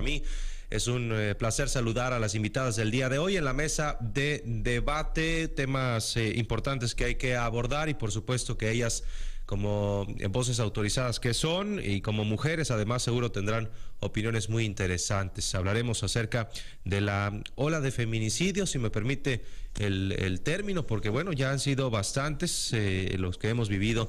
para mí es un eh, placer saludar a las invitadas del día de hoy en la mesa de debate, temas eh, importantes que hay que abordar y por supuesto que ellas como voces autorizadas que son y como mujeres además seguro tendrán opiniones muy interesantes. Hablaremos acerca de la ola de feminicidio, si me permite el, término, porque bueno, ya han sido bastantes eh, los que hemos vivido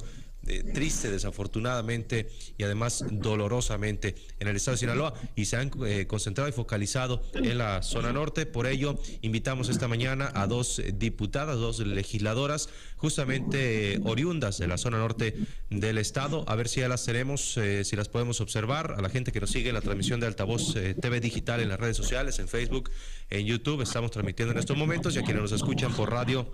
eh, triste, desafortunadamente, y además dolorosamente en el estado de Sinaloa y se han eh, concentrado y focalizado en la zona norte. Por ello, invitamos esta mañana a dos diputadas, dos legisladoras, justamente oriundas de la zona norte del estado, a ver si ya las tenemos, eh, si las podemos observar. A la gente que nos sigue en la transmisión de Altavoz TV Digital en las redes sociales, en Facebook, en YouTube, estamos transmitiendo en estos momentos y a quienes nos escuchan por radio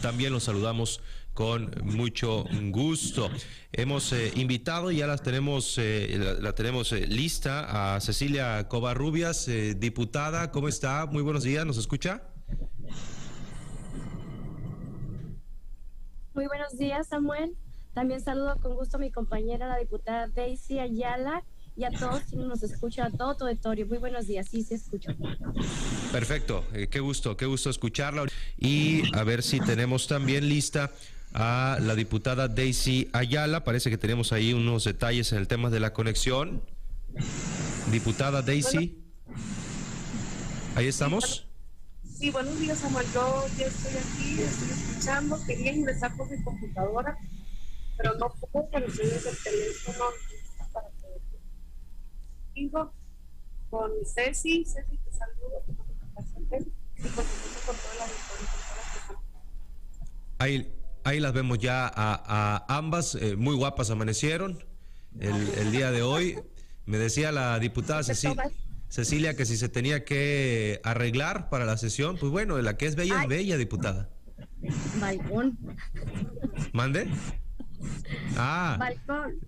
también los saludamos con mucho gusto. Hemos eh, invitado, ya las tenemos, eh, la, tenemos eh, lista a Cecilia Covarrubias, diputada. ¿Cómo está? Muy buenos días, ¿nos escucha? Muy buenos días, Samuel. También saludo con gusto a mi compañera, la diputada Daisy Ayala, y a todos quienes nos escuchan, a todo tu auditorio. Muy buenos días, sí se escucha. Perfecto, eh, qué gusto, qué gusto escucharla. Y a ver si tenemos también lista a la diputada Daisy Ayala. Parece que tenemos ahí unos detalles en el tema de la conexión. Diputada Daisy. Ahí estamos. Sí, buenos días, Samuel. Yo ya estoy aquí, estoy escuchando. Quería ingresar por mi computadora, pero no puedo, pero estoy desde el teléfono hijo, con Ceci, Ceci te saludo, y por supuesto con todas las Ahí, ahí las vemos ya a, a ambas, eh, muy guapas amanecieron el, el, día de hoy. Me decía la diputada Cecilia, Cecilia que si se tenía que arreglar para la sesión, pues bueno, la que es bella es bella, diputada. Balcón. ¿Mande? Ah.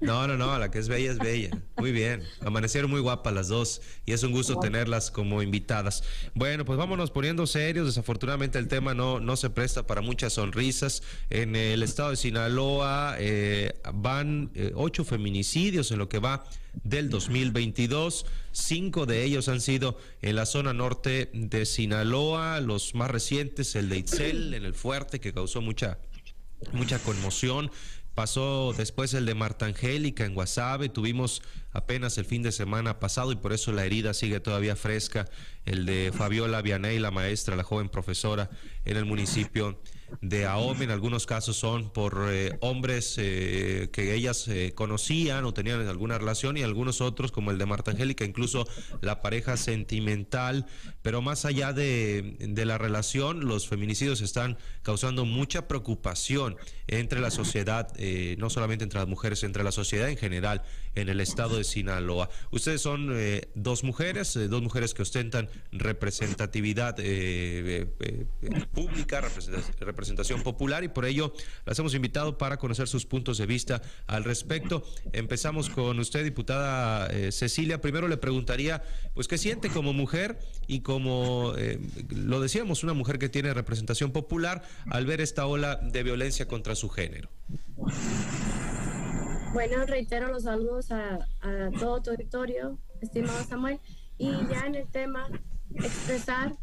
No, no, no, la que es bella es bella. Muy bien. Amanecieron muy guapas las dos y es un gusto tenerlas como invitadas. Bueno, pues vámonos poniendo serios. Desafortunadamente el tema no, no se presta para muchas sonrisas. En el estado de Sinaloa eh, van eh, ocho feminicidios en lo que va del 2022. Cinco de ellos han sido en la zona norte de Sinaloa. Los más recientes, el de Itzel, en el fuerte, que causó mucha mucha conmoción. Pasó después el de Marta Angélica en Guasave, tuvimos apenas el fin de semana pasado y por eso la herida sigue todavía fresca, el de Fabiola Vianey, la maestra, la joven profesora en el municipio de AOME. En algunos casos son por eh, hombres eh, que ellas eh, conocían o tenían alguna relación y algunos otros, como el de Marta Angélica, incluso la pareja sentimental. Pero más allá de, de la relación, los feminicidios están causando mucha preocupación entre la sociedad, no solamente entre las mujeres, entre la sociedad en general en el estado de Sinaloa. Ustedes son dos mujeres, dos mujeres que ostentan representatividad pública, representación representación popular y por ello las hemos invitado para conocer sus puntos de vista al respecto. Empezamos con usted, diputada eh, Cecilia. Primero le preguntaría, pues, ¿qué siente como mujer y como, eh, lo decíamos, una mujer que tiene representación popular al ver esta ola de violencia contra su género? Bueno, reitero los saludos a, todo tu estimado Samuel, y ya en el tema expresar,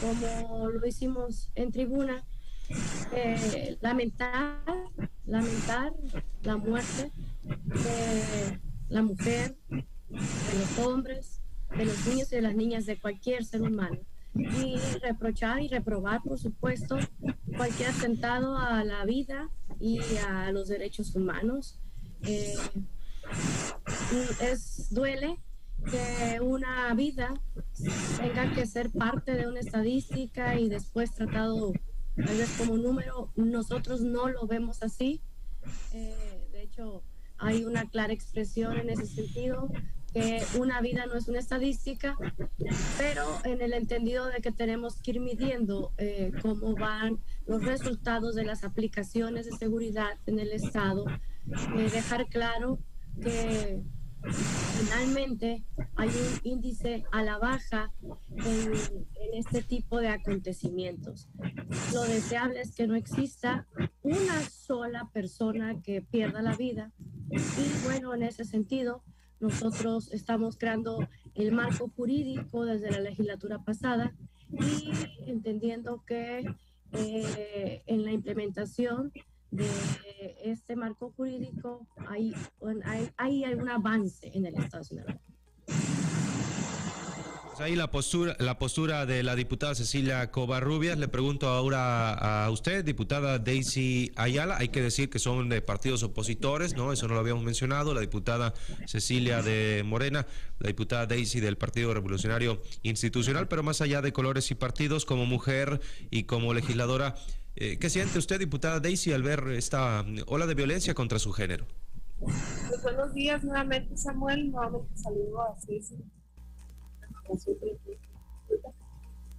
como lo hicimos en tribuna, eh, lamentar, lamentar la muerte de la mujer, de los hombres, de los niños y de las niñas, de cualquier ser humano. Y reprochar y reprobar, por supuesto, cualquier atentado a la vida y a los derechos humanos. Eh, es duele que una vida tenga que ser parte de una estadística y después tratado tal vez como número, nosotros no lo vemos así. Eh, de hecho, hay una clara expresión en ese sentido, que una vida no es una estadística, pero en el entendido de que tenemos que ir midiendo eh, cómo van los resultados de las aplicaciones de seguridad en el Estado, eh, dejar claro que finalmente hay un índice a la baja en, este tipo de acontecimientos. Lo deseable es que no exista una sola persona que pierda la vida y bueno, en ese sentido, nosotros estamos creando el marco jurídico desde la legislatura pasada y entendiendo que eh, en la implementación de este marco jurídico hay, hay, hay algún avance en el Estado Sinaloa. Pues ahí la postura, la postura de la diputada Cecilia Covarrubias. Le pregunto ahora a usted, diputada Daisy Ayala. Hay que decir que son de partidos opositores, ¿no? Eso no lo habíamos mencionado. La diputada Cecilia de Morena, la diputada Daisy del Partido Revolucionario Institucional, pero más allá de colores y partidos, como mujer y como legisladora, eh, ¿qué siente usted, diputada Daisy, al ver esta ola de violencia contra su género? Pues buenos días nuevamente, Samuel. Nuevamente saludo a Ceci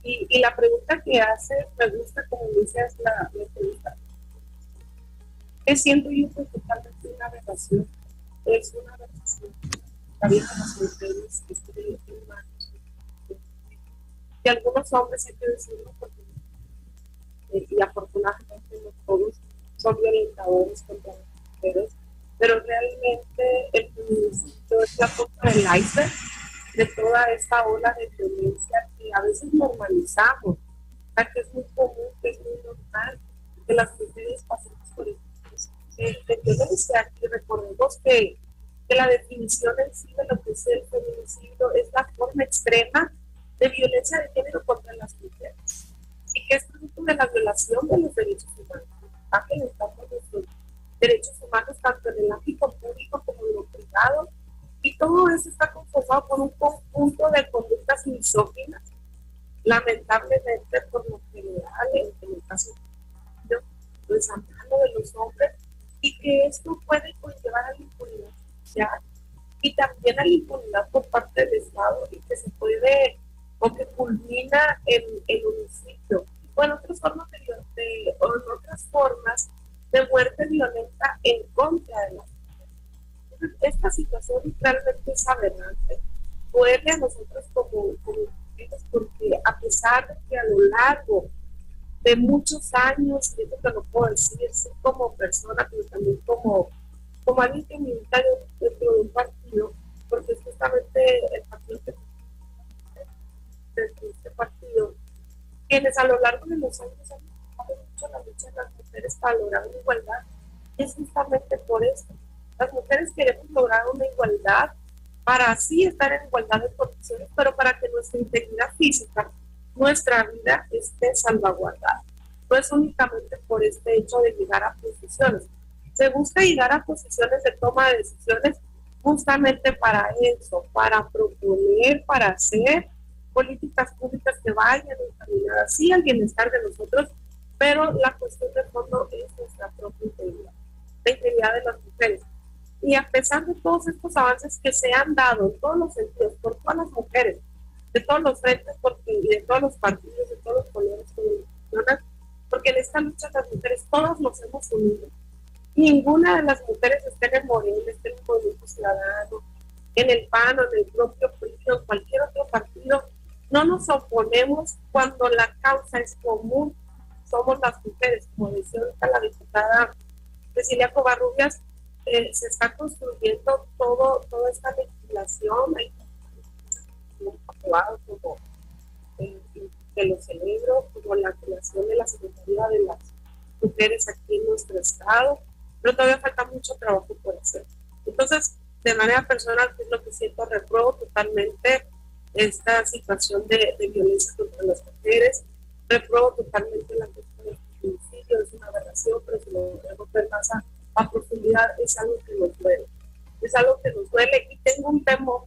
y, y, la pregunta que hace, me gusta como dices la, la pregunta. ¿Qué siento yo que totalmente una relación? Es una relación. También con las mujeres que estoy en manos. Y algunos hombres, hay que decirlo, porque, eh, y afortunadamente no todos son violentadores contra las mujeres, pero realmente el feminismo es la punta del iceberg de toda esta ola de violencia que a veces normalizamos, que es muy común, que es muy normal que las mujeres pasemos por esto de violencia. Y recordemos que, que, la definición en sí de lo que es el feminicidio es la forma extrema de violencia de género contra las mujeres y que es producto de la violación de los derechos humanos, los derechos humanos tanto en el ámbito público como en lo privado y todo eso está conformado por un conjunto de conductas misóginas, lamentablemente por lo general, en, el caso de desamparo de los hombres, y que esto puede conllevar a la impunidad social y también a la impunidad por parte del Estado y que se puede o que culmina en el homicidio o en otras formas de, de, otras formas de muerte violenta en contra de la esta situación realmente es aberrante. Duele a nosotros como, como porque a pesar de que a lo largo de muchos años, y esto te lo puedo decir, como persona, pero también como, como alguien que milita dentro de un partido, porque es justamente el partido que de este partido, quienes a lo largo de los años han mucho la lucha de las mujeres para lograr una igualdad, es justamente por esto las mujeres queremos lograr una igualdad para así estar en igualdad de condiciones, pero para que nuestra integridad física, nuestra vida esté salvaguardada. No es únicamente por este hecho de llegar a posiciones. Se busca llegar a posiciones de toma de decisiones justamente para eso, para proponer, para hacer políticas públicas que vayan encaminadas sí al bienestar de nosotros, pero la cuestión de fondo es nuestra propia integridad, la integridad de las mujeres. Y a pesar de todos estos avances que se han dado en todos los sentidos por todas las mujeres, de todos los frentes, porque, de todos los partidos, de todos los colores, porque en esta lucha las mujeres todas nos hemos unido. Ninguna de las mujeres está en el Moreno, está en el Movimiento Ciudadano, en el PAN o en el propio PRI o cualquier otro partido. No nos oponemos cuando la causa es común. Somos las mujeres, como decía la diputada Cecilia Covarrubias, se está construyendo todo, toda esta legislación, como eh, que lo celebro, como la creación de la Secretaría de las Mujeres aquí en nuestro estado, pero todavía falta mucho trabajo por hacer. Entonces, de manera personal, es lo que siento, repruebo totalmente esta situación de, de violencia contra las mujeres, repruebo totalmente la cuestión del feminicidio, es una aberración, pero si lo debemos ver más a a profundidad es algo que nos duele. Es algo que nos duele y tengo un temor,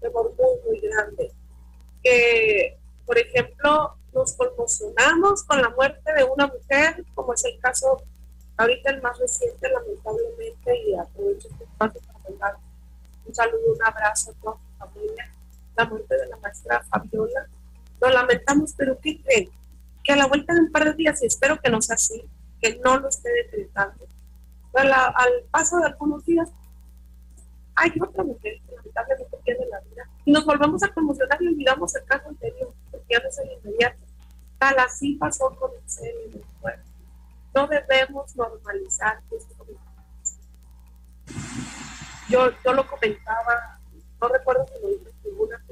temor muy, muy grande. Que, por ejemplo, nos conmocionamos con la muerte de una mujer, como es el caso ahorita el más reciente, lamentablemente, y aprovecho este espacio para mandar un saludo, un abrazo a toda su familia, la muerte de la maestra Fabiola. Lo lamentamos, pero ¿qué creen? Que a la vuelta de un par de días, y espero que no sea así, que no lo esté decretando, al paso de algunos días, hay otra mujer que lamentablemente pierde la vida. Y nos volvemos a conmocionar y olvidamos el caso anterior, porque ya no es el inmediato. Tal así pasó con el ser en el cuerpo. No debemos normalizar esto. Yo, yo lo comentaba, no recuerdo si lo dije ninguna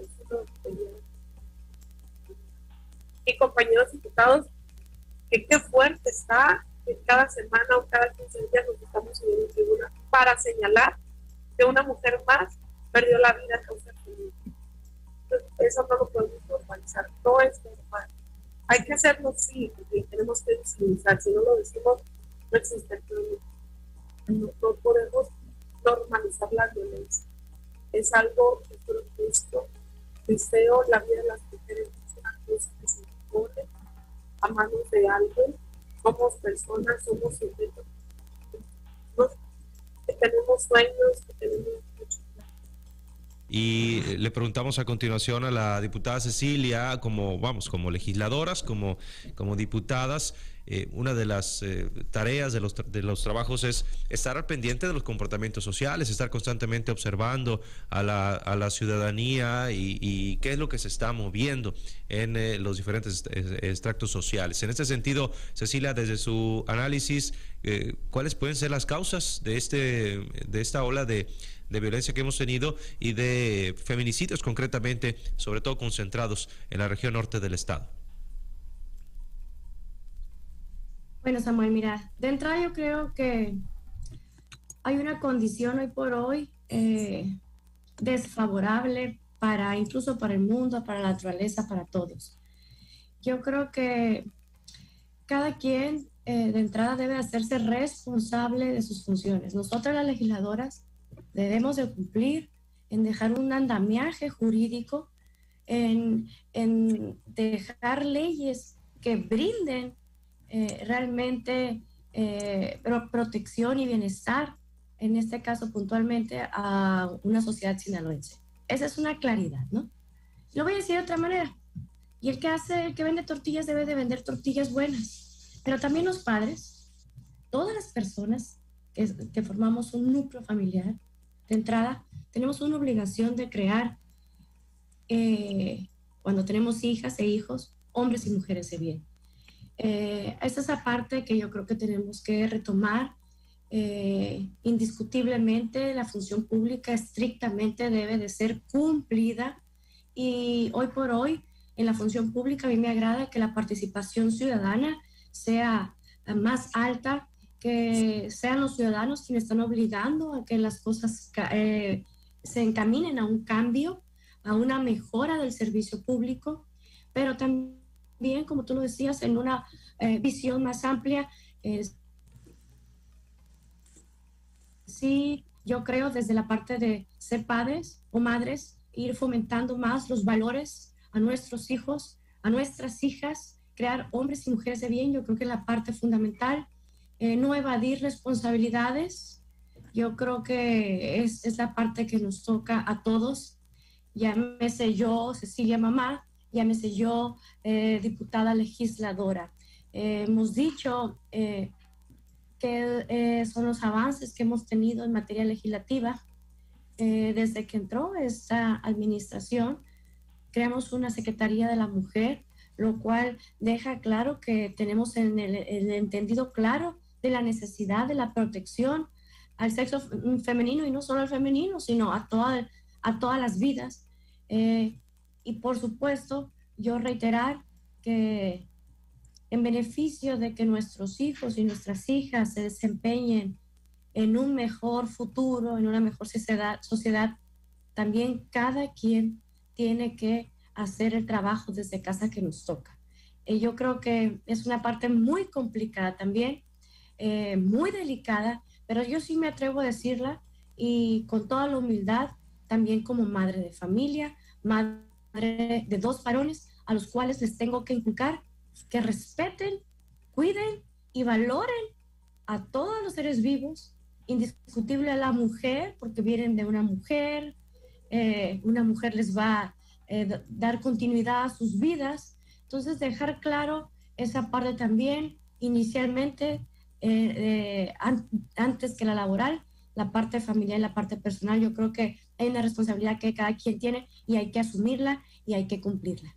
Y compañeros diputados, que qué fuerte está que cada semana o cada 15 días nos estamos subiendo en tribuna para señalar que una mujer más perdió la vida a causa de Eso no lo podemos normalizar, no es normal. Hay que hacerlo, sí, porque tenemos que visibilizar. Si no lo decimos, no existe. No, no podemos normalizar la violencia. Es algo justo, deseo la vida de las mujeres es una cosa que se impone a manos de alguien. Somos personas, somos sujetos. Que tenemos sueños, que tenemos y le preguntamos a continuación a la diputada Cecilia, como vamos, como legisladoras, como, como diputadas, eh, una de las eh, tareas de los, de los trabajos es estar al pendiente de los comportamientos sociales, estar constantemente observando a la, a la ciudadanía y, qué es lo que se está moviendo en eh, los diferentes extractos sociales. En este sentido, Cecilia, desde su análisis, ¿cuáles pueden ser las causas de, este, de esta ola de de violencia que hemos tenido y de feminicidios concretamente, sobre todo concentrados en la región norte del estado. Bueno, Samuel, mira, de entrada yo creo que hay una condición hoy por hoy eh, desfavorable para incluso para el mundo, para la naturaleza, para todos. Yo creo que cada quien eh, de entrada debe hacerse responsable de sus funciones. Nosotras las legisladoras debemos de cumplir, en dejar un andamiaje jurídico, en, dejar leyes que brinden eh, realmente eh, protección y bienestar, en este caso puntualmente a una sociedad sinaloense. Esa es una claridad, ¿no? Lo voy a decir de otra manera. Y el que hace, el que vende tortillas debe de vender tortillas buenas. Pero también los padres, todas las personas que, que formamos un núcleo familiar, de entrada, tenemos una obligación de crear, eh, cuando tenemos hijas e hijos, hombres y mujeres de bien. Eh, esa es la parte que yo creo que tenemos que retomar. Eh, indiscutiblemente, la función pública estrictamente debe de ser cumplida y hoy por hoy, en la función pública, a mí me agrada que la participación ciudadana sea más alta que sean los ciudadanos quienes están obligando a que las cosas eh, se encaminen a un cambio, a una mejora del servicio público, pero también, como tú lo decías, en una eh, visión más amplia. sí, yo creo desde la parte de ser padres o madres, ir fomentando más los valores a nuestros hijos, a nuestras hijas, crear hombres y mujeres de bien, yo creo que es la parte fundamental eh, no evadir responsabilidades. Yo creo que es, es, la parte que nos toca a todos. Llámese yo, Cecilia Mamá, llámese yo, eh, diputada legisladora. Eh, hemos dicho que son los avances que hemos tenido en materia legislativa. desde que entró esta administración, creamos una Secretaría de la Mujer, lo cual deja claro que tenemos en el, el entendido claro de la necesidad de la protección al sexo femenino y no solo al femenino, sino a, toda, a todas las vidas. Eh, y por supuesto, yo reiterar que en beneficio de que nuestros hijos y nuestras hijas se desempeñen en un mejor futuro, en una mejor sociedad, sociedad también cada quien tiene que hacer el trabajo desde casa que nos toca. Y yo creo que es una parte muy complicada también eh, muy delicada, pero yo sí me atrevo a decirla y con toda la humildad, también como madre de familia, madre de dos varones, a los cuales les tengo que inculcar que respeten, cuiden y valoren a todos los seres vivos, indiscutible a la mujer, porque vienen de una mujer, eh, una mujer les va a eh, dar continuidad a sus vidas. Entonces, dejar claro esa parte también, inicialmente, eh, antes que la laboral, la parte familiar y la parte personal. Yo creo que hay una responsabilidad que cada quien tiene y hay que asumirla y hay que cumplirla.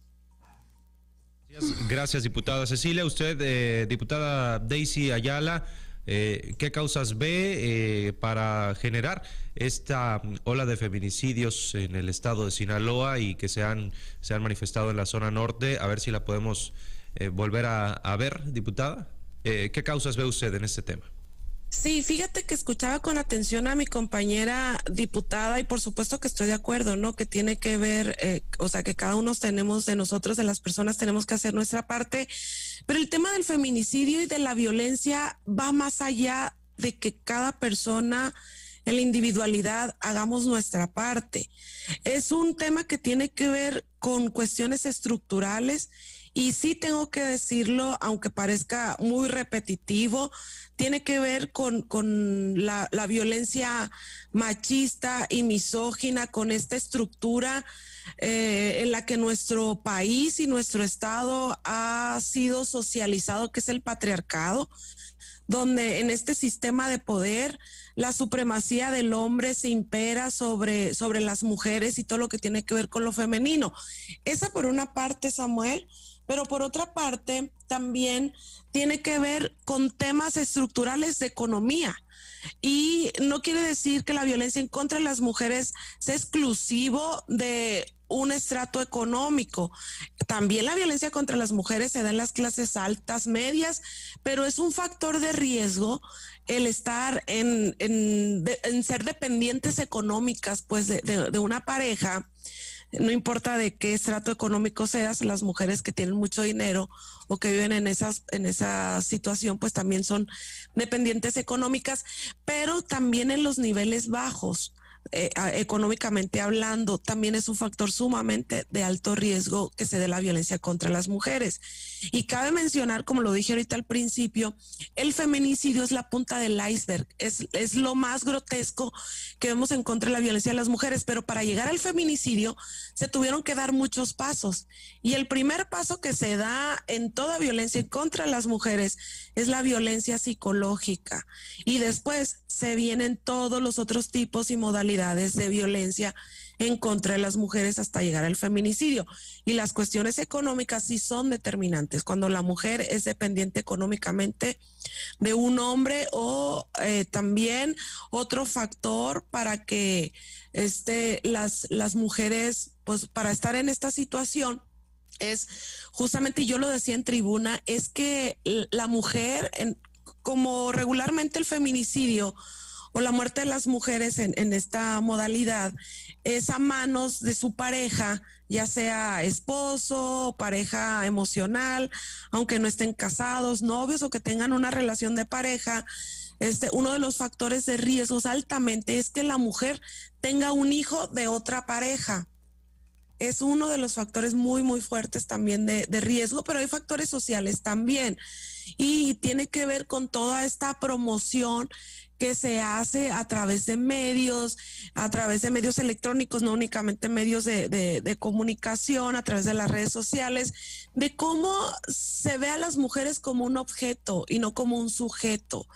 Gracias, diputada Cecilia. Usted, eh, diputada Daisy Ayala, Eh, ¿Qué causas ve eh, para generar esta ola de feminicidios en el estado de Sinaloa y que se han, se han manifestado en la zona norte? A ver si la podemos eh, volver a, a, ver, diputada. ¿Qué causas ve usted en este tema? Sí, fíjate que escuchaba con atención a mi compañera diputada y por supuesto que estoy de acuerdo, ¿no? Que tiene que ver, eh, o sea, que cada uno tenemos de nosotros, de las personas, tenemos que hacer nuestra parte, pero el tema del feminicidio y de la violencia va más allá de que cada persona en la individualidad hagamos nuestra parte. Es un tema que tiene que ver con cuestiones estructurales y sí tengo que decirlo, aunque parezca muy repetitivo, tiene que ver con, la, violencia machista y misógina, con esta estructura eh, en la que nuestro país y nuestro Estado ha sido socializado, que es el patriarcado, donde en este sistema de poder la supremacía del hombre se impera sobre, sobre las mujeres y todo lo que tiene que ver con lo femenino. Esa por una parte, Samuel, pero por otra parte también tiene que ver con temas estructurales de economía. Y no quiere decir que la violencia en contra de las mujeres sea exclusivo de un estrato económico. También la violencia contra las mujeres se da en las clases altas, medias, pero es un factor de riesgo el estar en, ser dependientes económicas, pues, de una pareja no importa de qué estrato económico seas, las mujeres que tienen mucho dinero o que viven en esas en esa situación, pues también son dependientes económicas, pero también en los niveles bajos. Eh, económicamente hablando, también es un factor sumamente de alto riesgo que se dé la violencia contra las mujeres. Y cabe mencionar, como lo dije ahorita al principio, el feminicidio es la punta del iceberg, es, es lo más grotesco que vemos en contra de la violencia de las mujeres, pero para llegar al feminicidio se tuvieron que dar muchos pasos. Y el primer paso que se da en toda violencia contra las mujeres es la violencia psicológica. Y después se vienen todos los otros tipos y modalidades de violencia en contra de las mujeres hasta llegar al feminicidio. Y las cuestiones económicas sí son determinantes. Cuando la mujer es dependiente económicamente de un hombre o eh, también otro factor para que este, las, las mujeres, pues para estar en esta situación, es justamente, yo lo decía en tribuna, es que la mujer, en, como regularmente el feminicidio, o la muerte de las mujeres en, esta modalidad es a manos de su pareja, ya sea esposo o pareja emocional, aunque no estén casados, novios o que tengan una relación de pareja. Este, uno de los factores de riesgos altamente es que la mujer tenga un hijo de otra pareja. Es uno de los factores muy, muy fuertes también de riesgo, pero hay factores sociales también. Y tiene que ver con toda esta promoción que se hace a través de medios, a través de medios electrónicos, no únicamente medios de, comunicación, a través de las redes sociales, de cómo se ve a las mujeres como un objeto y no como un sujeto.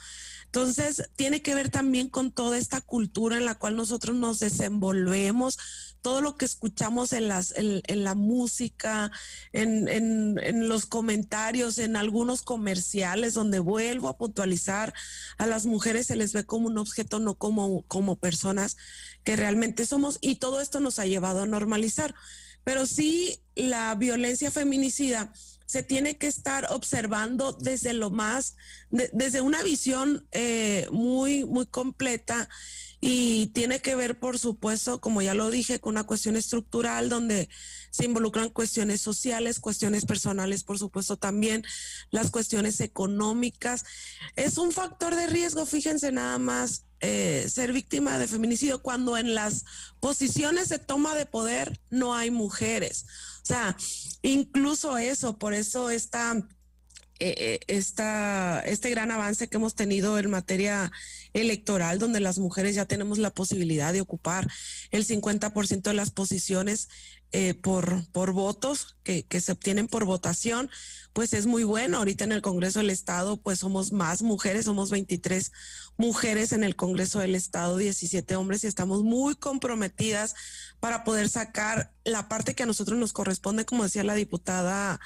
Entonces, tiene que ver también con toda esta cultura en la cual nosotros nos desenvolvemos, todo lo que escuchamos en, las, en, la música, en, en, los comentarios, en algunos comerciales, donde vuelvo a puntualizar, a las mujeres se les ve como un objeto, no como, como personas que realmente somos, y todo esto nos ha llevado a normalizar. Pero sí, la violencia feminicida se tiene que estar observando desde lo más, desde una visión eh, muy, muy completa y tiene que ver, por supuesto, como ya lo dije, con una cuestión estructural donde se involucran cuestiones sociales, cuestiones personales, por supuesto, también las cuestiones económicas. Es un factor de riesgo, fíjense nada más, eh, ser víctima de feminicidio cuando en las posiciones de toma de poder no hay mujeres. O sea, incluso eso, por eso está eh, eh este gran avance que hemos tenido en materia electoral, donde las mujeres ya tenemos la posibilidad de ocupar el 50% de las posiciones eh, por, por votos que, que se obtienen por votación, pues es muy bueno. Ahorita en el Congreso del Estado, pues somos más mujeres, somos 23 mujeres en el Congreso del Estado, 17 hombres, y estamos muy comprometidas para poder sacar la parte que a nosotros nos corresponde, como decía la diputada.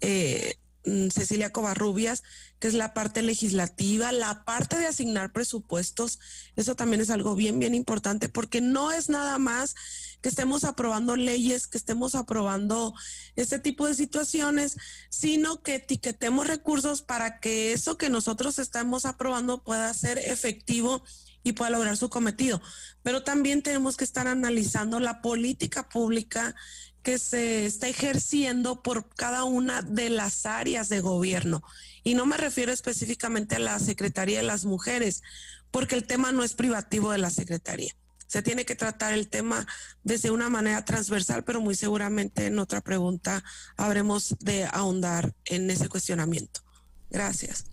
Eh, Cecilia Covarrubias, que es la parte legislativa, la parte de asignar presupuestos. Eso también es algo bien, bien importante porque no es nada más que estemos aprobando leyes, que estemos aprobando este tipo de situaciones, sino que etiquetemos recursos para que eso que nosotros estamos aprobando pueda ser efectivo y pueda lograr su cometido. Pero también tenemos que estar analizando la política pública que se está ejerciendo por cada una de las áreas de gobierno. Y no me refiero específicamente a la Secretaría de las Mujeres, porque el tema no es privativo de la Secretaría se tiene que tratar el tema desde una manera transversal, pero muy seguramente en otra pregunta habremos de ahondar en ese cuestionamiento. Gracias.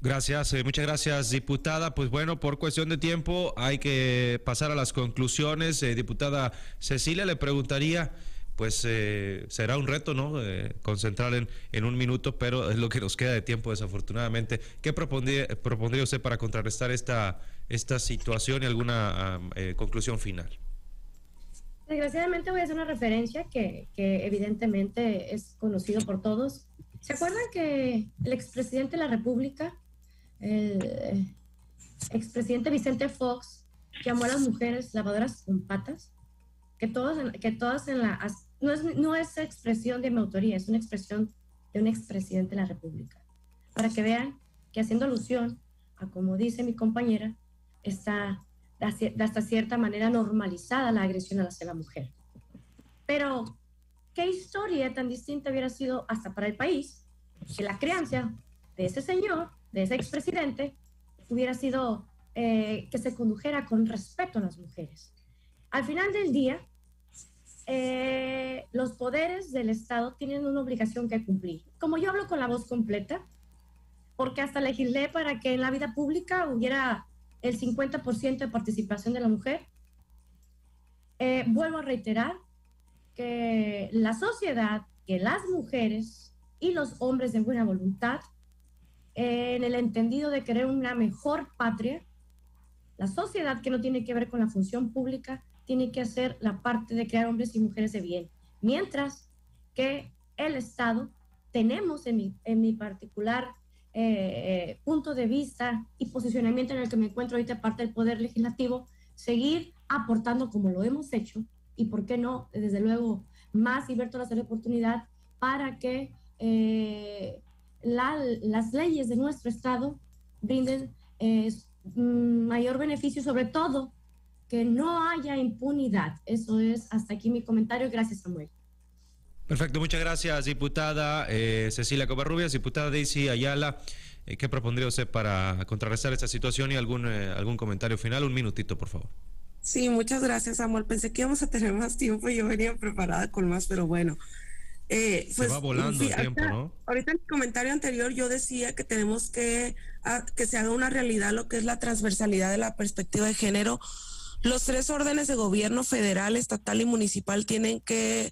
Gracias, eh, muchas gracias, diputada. Pues bueno, por cuestión de tiempo hay que pasar a las conclusiones. Eh, diputada Cecilia, le preguntaría pues eh, será un reto, ¿no? Eh, concentrar en, en, un minuto, pero es lo que nos queda de tiempo, desafortunadamente. ¿Qué propondría, propondría usted para contrarrestar esta, esta situación y alguna eh, conclusión final? Desgraciadamente voy a hacer una referencia que, que evidentemente es conocido por todos. ¿Se acuerdan que el expresidente de la República, el expresidente Vicente Fox, llamó a las mujeres lavadoras con patas? que todas, que todas en la... No es, no es expresión de mi autoría, es una expresión de un expresidente de la República. Para que vean que haciendo alusión a como dice mi compañera, está de hasta cierta manera normalizada la agresión hacia la mujer. Pero, ¿qué historia tan distinta hubiera sido hasta para el país que la crianza de ese señor, de ese expresidente, hubiera sido eh, que se condujera con respeto a las mujeres? Al final del día, eh, los poderes del Estado tienen una obligación que cumplir. Como yo hablo con la voz completa, porque hasta legislé para que en la vida pública hubiera el 50% de participación de la mujer, eh, vuelvo a reiterar que la sociedad, que las mujeres y los hombres de buena voluntad, en el entendido de querer una mejor patria, la sociedad que no tiene que ver con la función pública, tiene que hacer la parte de crear hombres y mujeres de bien. Mientras que el Estado, tenemos en mi, en mi particular eh, punto de vista y posicionamiento en el que me encuentro ahorita parte del Poder Legislativo, seguir aportando como lo hemos hecho y, ¿por qué no? Desde luego, más y ver todas las oportunidad para que eh, las leyes de nuestro Estado brinden eh, mayor beneficio, sobre todo que no haya impunidad. Eso es hasta aquí mi comentario. Gracias, Samuel. Perfecto, muchas gracias, diputada eh, Cecilia Covarrubias, diputada Daisy Ayala. Eh, ¿Qué propondría usted para contrarrestar esta situación y algún, eh, algún comentario final? Un minutito, por favor. Sí, muchas gracias, Samuel. Pensé que íbamos a tener más tiempo y yo venía preparada con más, pero bueno. se pues, va volando el tiempo, ¿no? Ahorita en el comentario anterior yo decía que tenemos que que se haga una realidad lo que es la transversalidad de la perspectiva de género los tres órdenes de gobierno federal, estatal y municipal tienen que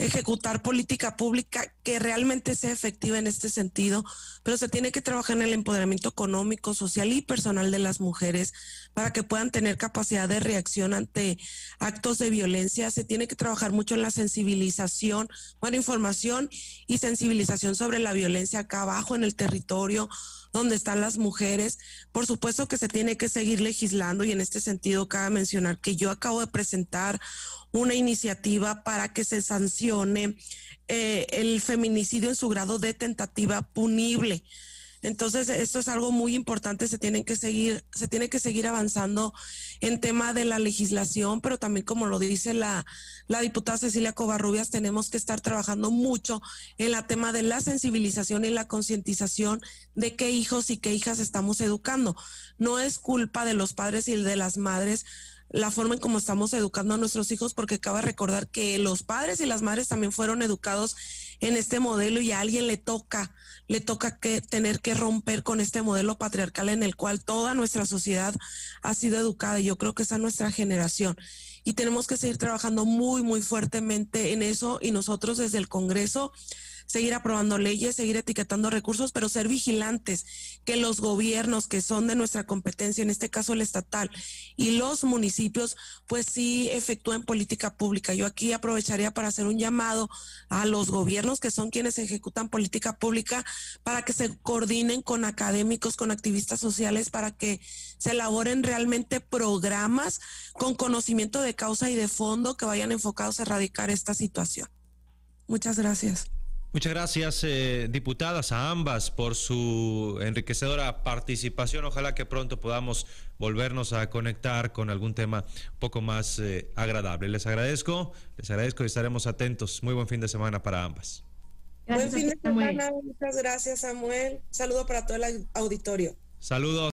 ejecutar política pública que realmente sea efectiva en este sentido, pero se tiene que trabajar en el empoderamiento económico, social y personal de las mujeres para que puedan tener capacidad de reacción ante actos de violencia. Se tiene que trabajar mucho en la sensibilización, buena información y sensibilización sobre la violencia acá abajo en el territorio donde están las mujeres. Por supuesto que se tiene que seguir legislando y en este sentido cabe mencionar que yo acabo de presentar una iniciativa para que se sancione eh, el feminicidio en su grado de tentativa punible. Entonces, esto es algo muy importante, se tienen que seguir, se tiene que seguir avanzando en tema de la legislación, pero también como lo dice la, la diputada Cecilia Covarrubias, tenemos que estar trabajando mucho en la tema de la sensibilización y la concientización de qué hijos y qué hijas estamos educando. No es culpa de los padres y de las madres la forma en cómo estamos educando a nuestros hijos, porque cabe recordar que los padres y las madres también fueron educados en este modelo y a alguien le toca, le toca que tener que romper con este modelo patriarcal en el cual toda nuestra sociedad ha sido educada y yo creo que esa es nuestra generación. Y tenemos que seguir trabajando muy, muy fuertemente en eso y nosotros desde el Congreso seguir aprobando leyes, seguir etiquetando recursos, pero ser vigilantes que los gobiernos que son de nuestra competencia, en este caso el estatal, y los municipios, pues sí efectúen política pública. Yo aquí aprovecharía para hacer un llamado a los gobiernos que son quienes ejecutan política pública para que se coordinen con académicos, con activistas sociales, para que se elaboren realmente programas con conocimiento de causa y de fondo que vayan enfocados a erradicar esta situación. Muchas gracias. Muchas gracias, eh, diputadas, a ambas por su enriquecedora participación. Ojalá que pronto podamos volvernos a conectar con algún tema un poco más eh, agradable. Les agradezco, les agradezco y estaremos atentos. Muy buen fin de semana para ambas. buen fin de semana, muchas gracias, Samuel. Saludo para todo el auditorio. Saludos.